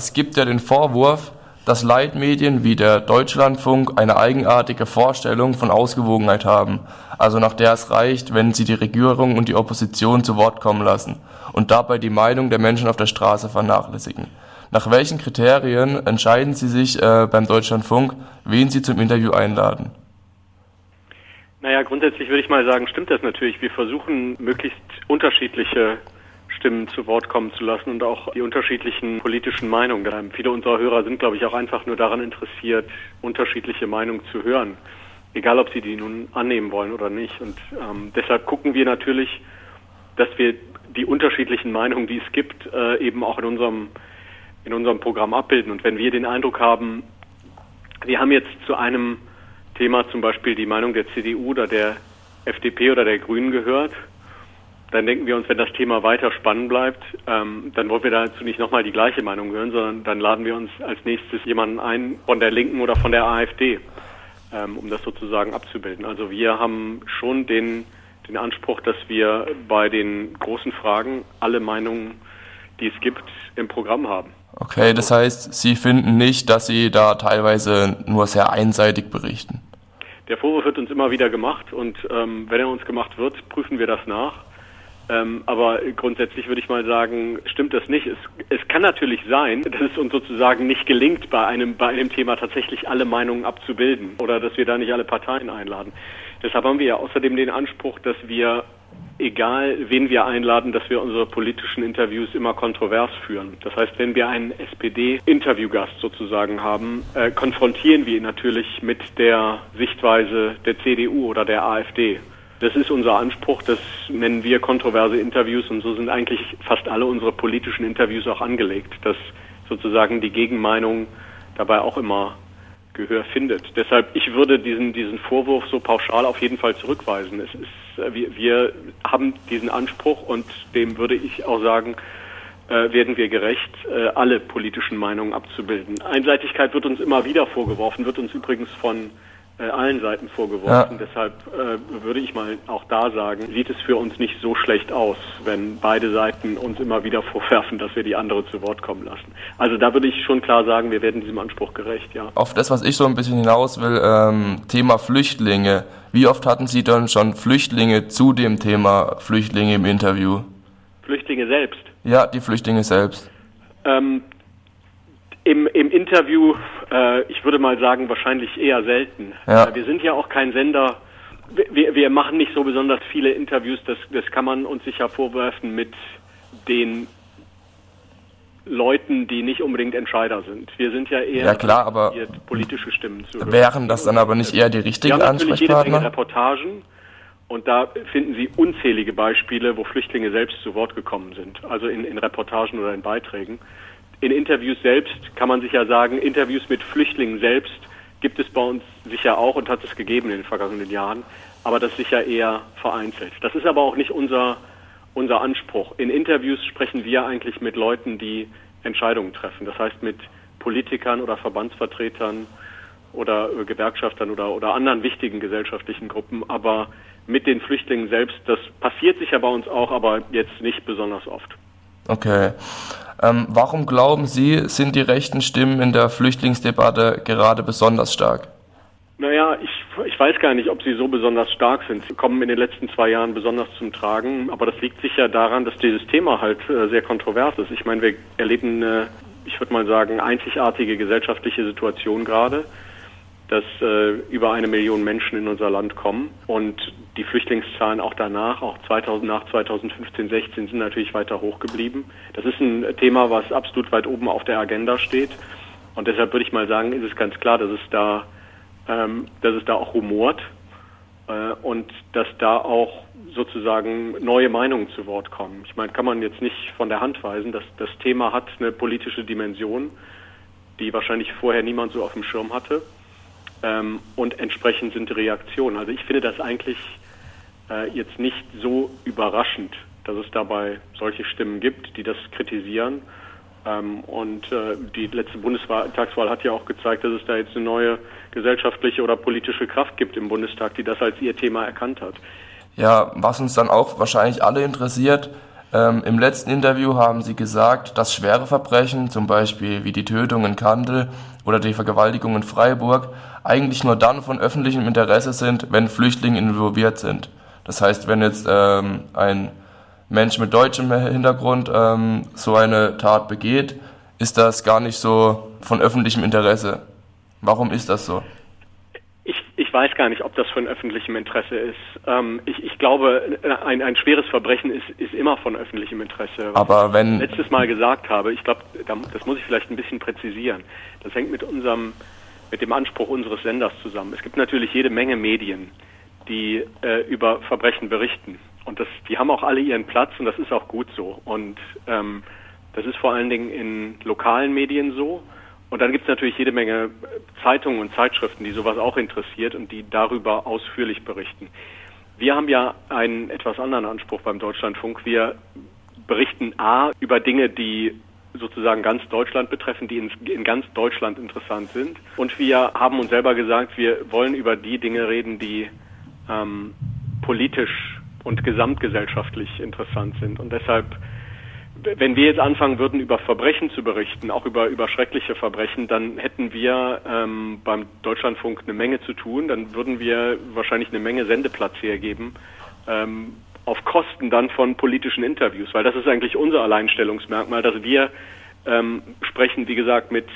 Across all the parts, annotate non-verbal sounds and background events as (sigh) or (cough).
Es gibt ja den Vorwurf, dass Leitmedien wie der Deutschlandfunk eine eigenartige Vorstellung von Ausgewogenheit haben, also nach der es reicht, wenn sie die Regierung und die Opposition zu Wort kommen lassen und dabei die Meinung der Menschen auf der Straße vernachlässigen. Nach welchen Kriterien entscheiden Sie sich äh, beim Deutschlandfunk, wen Sie zum Interview einladen? Naja, grundsätzlich würde ich mal sagen, stimmt das natürlich. Wir versuchen möglichst unterschiedliche Stimmen zu Wort kommen zu lassen und auch die unterschiedlichen politischen Meinungen. Viele unserer Hörer sind, glaube ich, auch einfach nur daran interessiert, unterschiedliche Meinungen zu hören, egal ob sie die nun annehmen wollen oder nicht. Und ähm, deshalb gucken wir natürlich, dass wir die unterschiedlichen Meinungen, die es gibt, äh, eben auch in unserem in unserem Programm abbilden. Und wenn wir den Eindruck haben, wir haben jetzt zu einem Thema zum Beispiel die Meinung der CDU oder der FDP oder der Grünen gehört, dann denken wir uns, wenn das Thema weiter spannend bleibt, ähm, dann wollen wir dazu nicht nochmal die gleiche Meinung hören, sondern dann laden wir uns als nächstes jemanden ein von der Linken oder von der AfD, ähm, um das sozusagen abzubilden. Also wir haben schon den, den Anspruch, dass wir bei den großen Fragen alle Meinungen, die es gibt, im Programm haben. Okay, das heißt, Sie finden nicht, dass Sie da teilweise nur sehr einseitig berichten? Der Vorwurf wird uns immer wieder gemacht und ähm, wenn er uns gemacht wird, prüfen wir das nach. Ähm, aber grundsätzlich würde ich mal sagen, stimmt das nicht. Es, es kann natürlich sein, (laughs) dass es uns sozusagen nicht gelingt, bei einem, bei einem Thema tatsächlich alle Meinungen abzubilden oder dass wir da nicht alle Parteien einladen. Deshalb haben wir ja außerdem den Anspruch, dass wir egal wen wir einladen, dass wir unsere politischen Interviews immer kontrovers führen. Das heißt, wenn wir einen SPD-Interviewgast sozusagen haben, äh, konfrontieren wir ihn natürlich mit der Sichtweise der CDU oder der AfD. Das ist unser Anspruch, das nennen wir kontroverse Interviews und so sind eigentlich fast alle unsere politischen Interviews auch angelegt, dass sozusagen die Gegenmeinung dabei auch immer Gehör findet. Deshalb, ich würde diesen, diesen Vorwurf so pauschal auf jeden Fall zurückweisen. Es ist, äh, wir, wir haben diesen Anspruch und dem würde ich auch sagen, äh, werden wir gerecht, äh, alle politischen Meinungen abzubilden. Einseitigkeit wird uns immer wieder vorgeworfen, wird uns übrigens von allen Seiten vorgeworfen. Ja. Deshalb äh, würde ich mal auch da sagen, sieht es für uns nicht so schlecht aus, wenn beide Seiten uns immer wieder vorwerfen, dass wir die andere zu Wort kommen lassen. Also da würde ich schon klar sagen, wir werden diesem Anspruch gerecht, ja. Auf das, was ich so ein bisschen hinaus will, ähm, Thema Flüchtlinge. Wie oft hatten Sie dann schon Flüchtlinge zu dem Thema Flüchtlinge im Interview? Flüchtlinge selbst? Ja, die Flüchtlinge selbst. Ähm, im, Im Interview, äh, ich würde mal sagen, wahrscheinlich eher selten. Ja. Äh, wir sind ja auch kein Sender, wir, wir machen nicht so besonders viele Interviews, das, das kann man uns sicher vorwerfen mit den Leuten, die nicht unbedingt Entscheider sind. Wir sind ja eher ja, klar, aber politische Stimmen zu hören. Wären das dann aber nicht eher die richtigen wir haben Ansprechpartner? Jede Menge Reportagen und da finden Sie unzählige Beispiele, wo Flüchtlinge selbst zu Wort gekommen sind, also in, in Reportagen oder in Beiträgen in Interviews selbst kann man sicher sagen, Interviews mit Flüchtlingen selbst gibt es bei uns sicher auch und hat es gegeben in den vergangenen Jahren, aber das sicher eher vereinzelt. Das ist aber auch nicht unser, unser Anspruch. In Interviews sprechen wir eigentlich mit Leuten, die Entscheidungen treffen. Das heißt mit Politikern oder Verbandsvertretern oder Gewerkschaftern oder, oder anderen wichtigen gesellschaftlichen Gruppen, aber mit den Flüchtlingen selbst, das passiert sicher bei uns auch, aber jetzt nicht besonders oft. Okay. Ähm, warum glauben Sie, sind die rechten Stimmen in der Flüchtlingsdebatte gerade besonders stark? Naja, ich, ich weiß gar nicht, ob sie so besonders stark sind. Sie kommen in den letzten zwei Jahren besonders zum Tragen, aber das liegt sicher daran, dass dieses Thema halt äh, sehr kontrovers ist. Ich meine, wir erleben eine, ich würde mal sagen, einzigartige gesellschaftliche Situation gerade dass äh, über eine Million Menschen in unser Land kommen und die Flüchtlingszahlen auch danach, auch 2000 nach 2015, 16 sind natürlich weiter hoch geblieben. Das ist ein Thema, was absolut weit oben auf der Agenda steht und deshalb würde ich mal sagen, ist es ganz klar, dass es da, ähm, dass es da auch rumort äh, und dass da auch sozusagen neue Meinungen zu Wort kommen. Ich meine, kann man jetzt nicht von der Hand weisen, dass das Thema hat eine politische Dimension, die wahrscheinlich vorher niemand so auf dem Schirm hatte ähm, und entsprechend sind die Reaktionen. Also ich finde das eigentlich äh, jetzt nicht so überraschend, dass es dabei solche Stimmen gibt, die das kritisieren. Ähm, und äh, die letzte Bundestagswahl hat ja auch gezeigt, dass es da jetzt eine neue gesellschaftliche oder politische Kraft gibt im Bundestag, die das als ihr Thema erkannt hat. Ja, was uns dann auch wahrscheinlich alle interessiert, Ähm, Im letzten Interview haben Sie gesagt, dass schwere Verbrechen, zum Beispiel wie die Tötung in Kandel oder die Vergewaltigung in Freiburg, eigentlich nur dann von öffentlichem Interesse sind, wenn Flüchtlinge involviert sind. Das heißt, wenn jetzt ähm, ein Mensch mit deutschem Hintergrund ähm, so eine Tat begeht, ist das gar nicht so von öffentlichem Interesse. Warum ist das so? Ich weiß gar nicht, ob das von öffentlichem Interesse ist. Ähm, ich, ich, glaube, ein, ein, schweres Verbrechen ist, ist, immer von öffentlichem Interesse. Aber wenn ich letztes Mal gesagt habe, ich glaube, das muss ich vielleicht ein bisschen präzisieren. Das hängt mit unserem, mit dem Anspruch unseres Senders zusammen. Es gibt natürlich jede Menge Medien, die äh, über Verbrechen berichten. Und das, die haben auch alle ihren Platz und das ist auch gut so. Und ähm, das ist vor allen Dingen in lokalen Medien so. Und dann gibt es natürlich jede Menge Zeitungen und Zeitschriften, die sowas auch interessiert und die darüber ausführlich berichten. Wir haben ja einen etwas anderen Anspruch beim Deutschlandfunk. Wir berichten A über Dinge, die sozusagen ganz Deutschland betreffen, die in, in, ganz Deutschland interessant sind. Und wir haben uns selber gesagt, wir wollen über die Dinge reden, die ähm, politisch und gesamtgesellschaftlich interessant sind. Und deshalb wenn wir jetzt anfangen würden, über Verbrechen zu berichten, auch über, über schreckliche Verbrechen, dann hätten wir ähm, beim Deutschlandfunk eine Menge zu tun. Dann würden wir wahrscheinlich eine Menge Sendeplatz hergeben, ähm, auf Kosten dann von politischen Interviews, weil das ist eigentlich unser Alleinstellungsmerkmal, dass wir ähm, sprechen, wie gesagt, mit,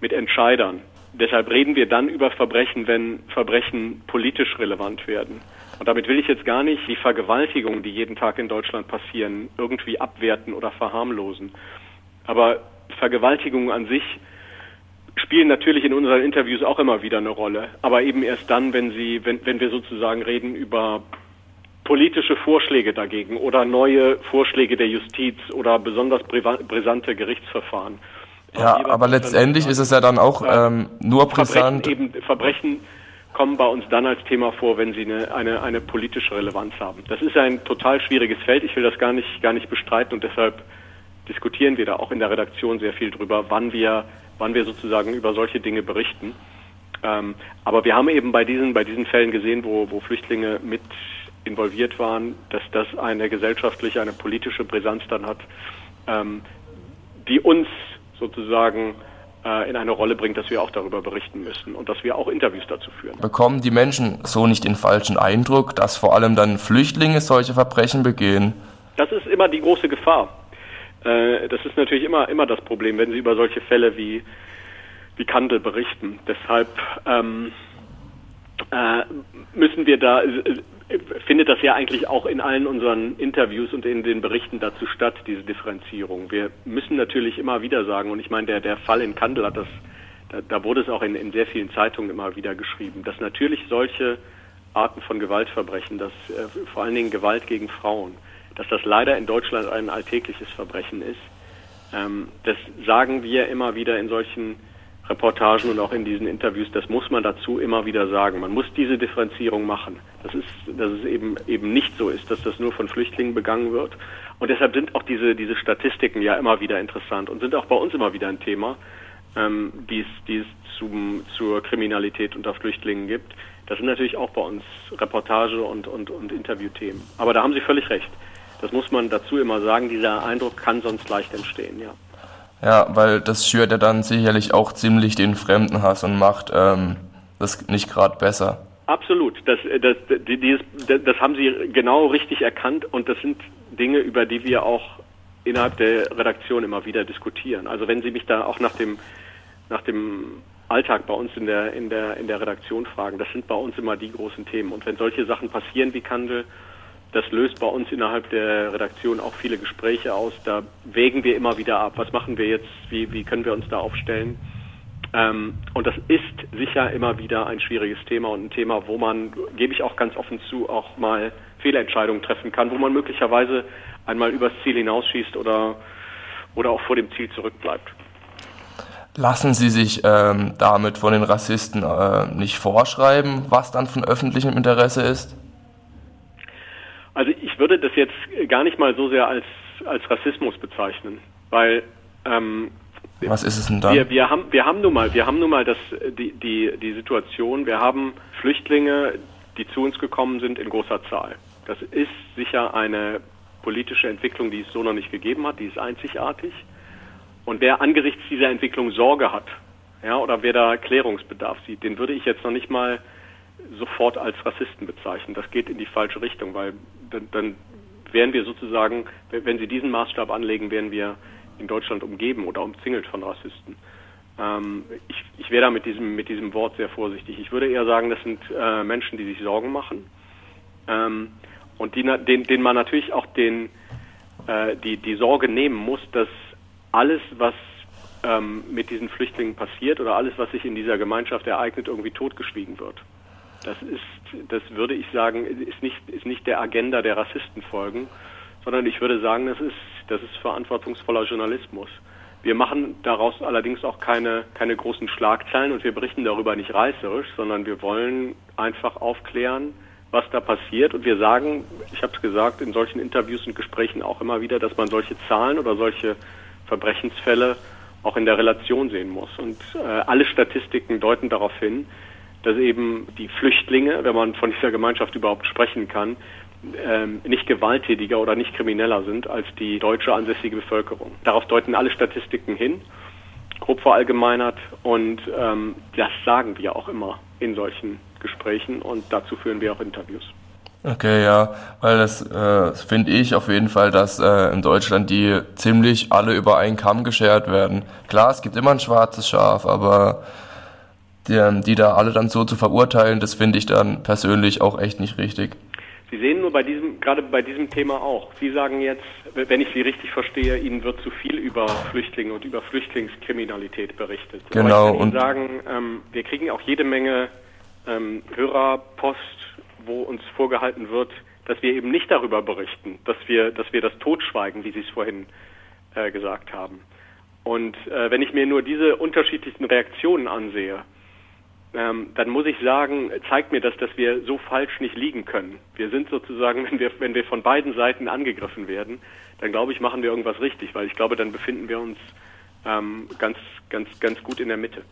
mit Entscheidern. Deshalb reden wir dann über Verbrechen, wenn Verbrechen politisch relevant werden. Und damit will ich jetzt gar nicht die Vergewaltigungen, die jeden Tag in Deutschland passieren, irgendwie abwerten oder verharmlosen. Aber Vergewaltigungen an sich spielen natürlich in unseren Interviews auch immer wieder eine Rolle. Aber eben erst dann, wenn sie, wenn, wenn wir sozusagen reden über politische Vorschläge dagegen oder neue Vorschläge der Justiz oder besonders brisante Gerichtsverfahren. Ja, aber letztendlich ist es ja dann auch ähm, nur brisant. Verbrechen, eben, Verbrechen kommen bei uns dann als Thema vor, wenn sie eine, eine, eine politische Relevanz haben. Das ist ein total schwieriges Feld. Ich will das gar nicht, gar nicht bestreiten und deshalb diskutieren wir da auch in der Redaktion sehr viel drüber, wann wir, wann wir sozusagen über solche Dinge berichten. Ähm, aber wir haben eben bei diesen, bei diesen Fällen gesehen, wo, wo Flüchtlinge mit involviert waren, dass das eine gesellschaftliche, eine politische Brisanz dann hat, ähm, die uns sozusagen in eine Rolle bringt, dass wir auch darüber berichten müssen und dass wir auch Interviews dazu führen. Bekommen die Menschen so nicht den falschen Eindruck, dass vor allem dann Flüchtlinge solche Verbrechen begehen? Das ist immer die große Gefahr. Äh, das ist natürlich immer, immer das Problem, wenn Sie über solche Fälle wie, wie Kandel berichten. Deshalb ähm, äh, müssen wir da findet das ja eigentlich auch in allen unseren Interviews und in den Berichten dazu statt, diese Differenzierung. Wir müssen natürlich immer wieder sagen, und ich meine, der, der Fall in Kandel hat das, da, da wurde es auch in, in sehr vielen Zeitungen immer wieder geschrieben, dass natürlich solche Arten von Gewaltverbrechen, dass äh, vor allen Dingen Gewalt gegen Frauen, dass das leider in Deutschland ein alltägliches Verbrechen ist. Ähm, das sagen wir immer wieder in solchen Reportagen und auch in diesen Interviews, das muss man dazu immer wieder sagen. Man muss diese Differenzierung machen. Das ist, dass es eben, eben nicht so ist, dass das nur von Flüchtlingen begangen wird. Und deshalb sind auch diese, diese Statistiken ja immer wieder interessant und sind auch bei uns immer wieder ein Thema, ähm, die es, die es zum, zur Kriminalität unter Flüchtlingen gibt. Das sind natürlich auch bei uns Reportage und, und, und Interviewthemen. Aber da haben Sie völlig recht. Das muss man dazu immer sagen. Dieser Eindruck kann sonst leicht entstehen, ja. Ja, weil das schürt ja dann sicherlich auch ziemlich den Fremdenhass und macht ähm, das nicht gerade besser. Absolut. Das, das, dieses, das haben Sie genau richtig erkannt und das sind Dinge, über die wir auch innerhalb der Redaktion immer wieder diskutieren. Also wenn Sie mich da auch nach dem, nach dem Alltag bei uns in der, in, der, in der Redaktion fragen, das sind bei uns immer die großen Themen. Und wenn solche Sachen passieren wie Kandel, das löst bei uns innerhalb der Redaktion auch viele Gespräche aus. Da wägen wir immer wieder ab, was machen wir jetzt, wie, wie können wir uns da aufstellen. Ähm, und das ist sicher immer wieder ein schwieriges Thema und ein Thema, wo man, gebe ich auch ganz offen zu, auch mal Fehlentscheidungen treffen kann, wo man möglicherweise einmal übers Ziel hinausschießt oder, oder auch vor dem Ziel zurückbleibt. Lassen Sie sich ähm, damit von den Rassisten äh, nicht vorschreiben, was dann von öffentlichem Interesse ist? Ich würde das jetzt gar nicht mal so sehr als, als Rassismus bezeichnen, weil ähm, was ist es denn dann? Wir, wir, haben, wir haben nun mal, wir haben nun mal das, die, die, die Situation, wir haben Flüchtlinge, die zu uns gekommen sind in großer Zahl. Das ist sicher eine politische Entwicklung, die es so noch nicht gegeben hat, die ist einzigartig. Und wer angesichts dieser Entwicklung Sorge hat, ja, oder wer da Klärungsbedarf sieht, den würde ich jetzt noch nicht mal sofort als Rassisten bezeichnen. Das geht in die falsche Richtung, weil dann, dann wären wir sozusagen, wenn Sie diesen Maßstab anlegen, wären wir in Deutschland umgeben oder umzingelt von Rassisten. Ähm, ich, ich wäre da mit diesem, mit diesem Wort sehr vorsichtig. Ich würde eher sagen, das sind äh, Menschen, die sich Sorgen machen ähm, und die, den, denen man natürlich auch den, äh, die, die Sorge nehmen muss, dass alles, was ähm, mit diesen Flüchtlingen passiert oder alles, was sich in dieser Gemeinschaft ereignet, irgendwie totgeschwiegen wird. Das ist, das würde ich sagen, ist nicht, ist nicht der Agenda der Rassisten folgen, sondern ich würde sagen, das ist, das ist verantwortungsvoller Journalismus. Wir machen daraus allerdings auch keine, keine großen Schlagzeilen und wir berichten darüber nicht reißerisch, sondern wir wollen einfach aufklären, was da passiert. Und wir sagen, ich habe es gesagt, in solchen Interviews und Gesprächen auch immer wieder, dass man solche Zahlen oder solche Verbrechensfälle auch in der Relation sehen muss. Und äh, alle Statistiken deuten darauf hin, dass eben die Flüchtlinge, wenn man von dieser Gemeinschaft überhaupt sprechen kann, ähm, nicht gewalttätiger oder nicht krimineller sind als die deutsche ansässige Bevölkerung. Darauf deuten alle Statistiken hin, grob verallgemeinert, und ähm, das sagen wir auch immer in solchen Gesprächen und dazu führen wir auch Interviews. Okay, ja, weil das, äh, finde ich auf jeden Fall, dass äh, in Deutschland die ziemlich alle über einen Kamm geschert werden. Klar, es gibt immer ein schwarzes Schaf, aber die, die da alle dann so zu verurteilen, das finde ich dann persönlich auch echt nicht richtig. Sie sehen nur bei diesem, gerade bei diesem Thema auch. Sie sagen jetzt, wenn ich Sie richtig verstehe, Ihnen wird zu viel über Flüchtlinge und über Flüchtlingskriminalität berichtet. Genau. Aber ich kann Ihnen sagen, ähm, wir kriegen auch jede Menge ähm, Hörerpost, wo uns vorgehalten wird, dass wir eben nicht darüber berichten, dass wir, dass wir das totschweigen, wie Sie es vorhin äh, gesagt haben. Und äh, wenn ich mir nur diese unterschiedlichen Reaktionen ansehe, ähm, dann muss ich sagen, zeigt mir das, dass wir so falsch nicht liegen können. Wir sind sozusagen, (laughs) wenn wir, wenn wir von beiden Seiten angegriffen werden, dann glaube ich, machen wir irgendwas richtig, weil ich glaube, dann befinden wir uns ähm, ganz, ganz, ganz gut in der Mitte.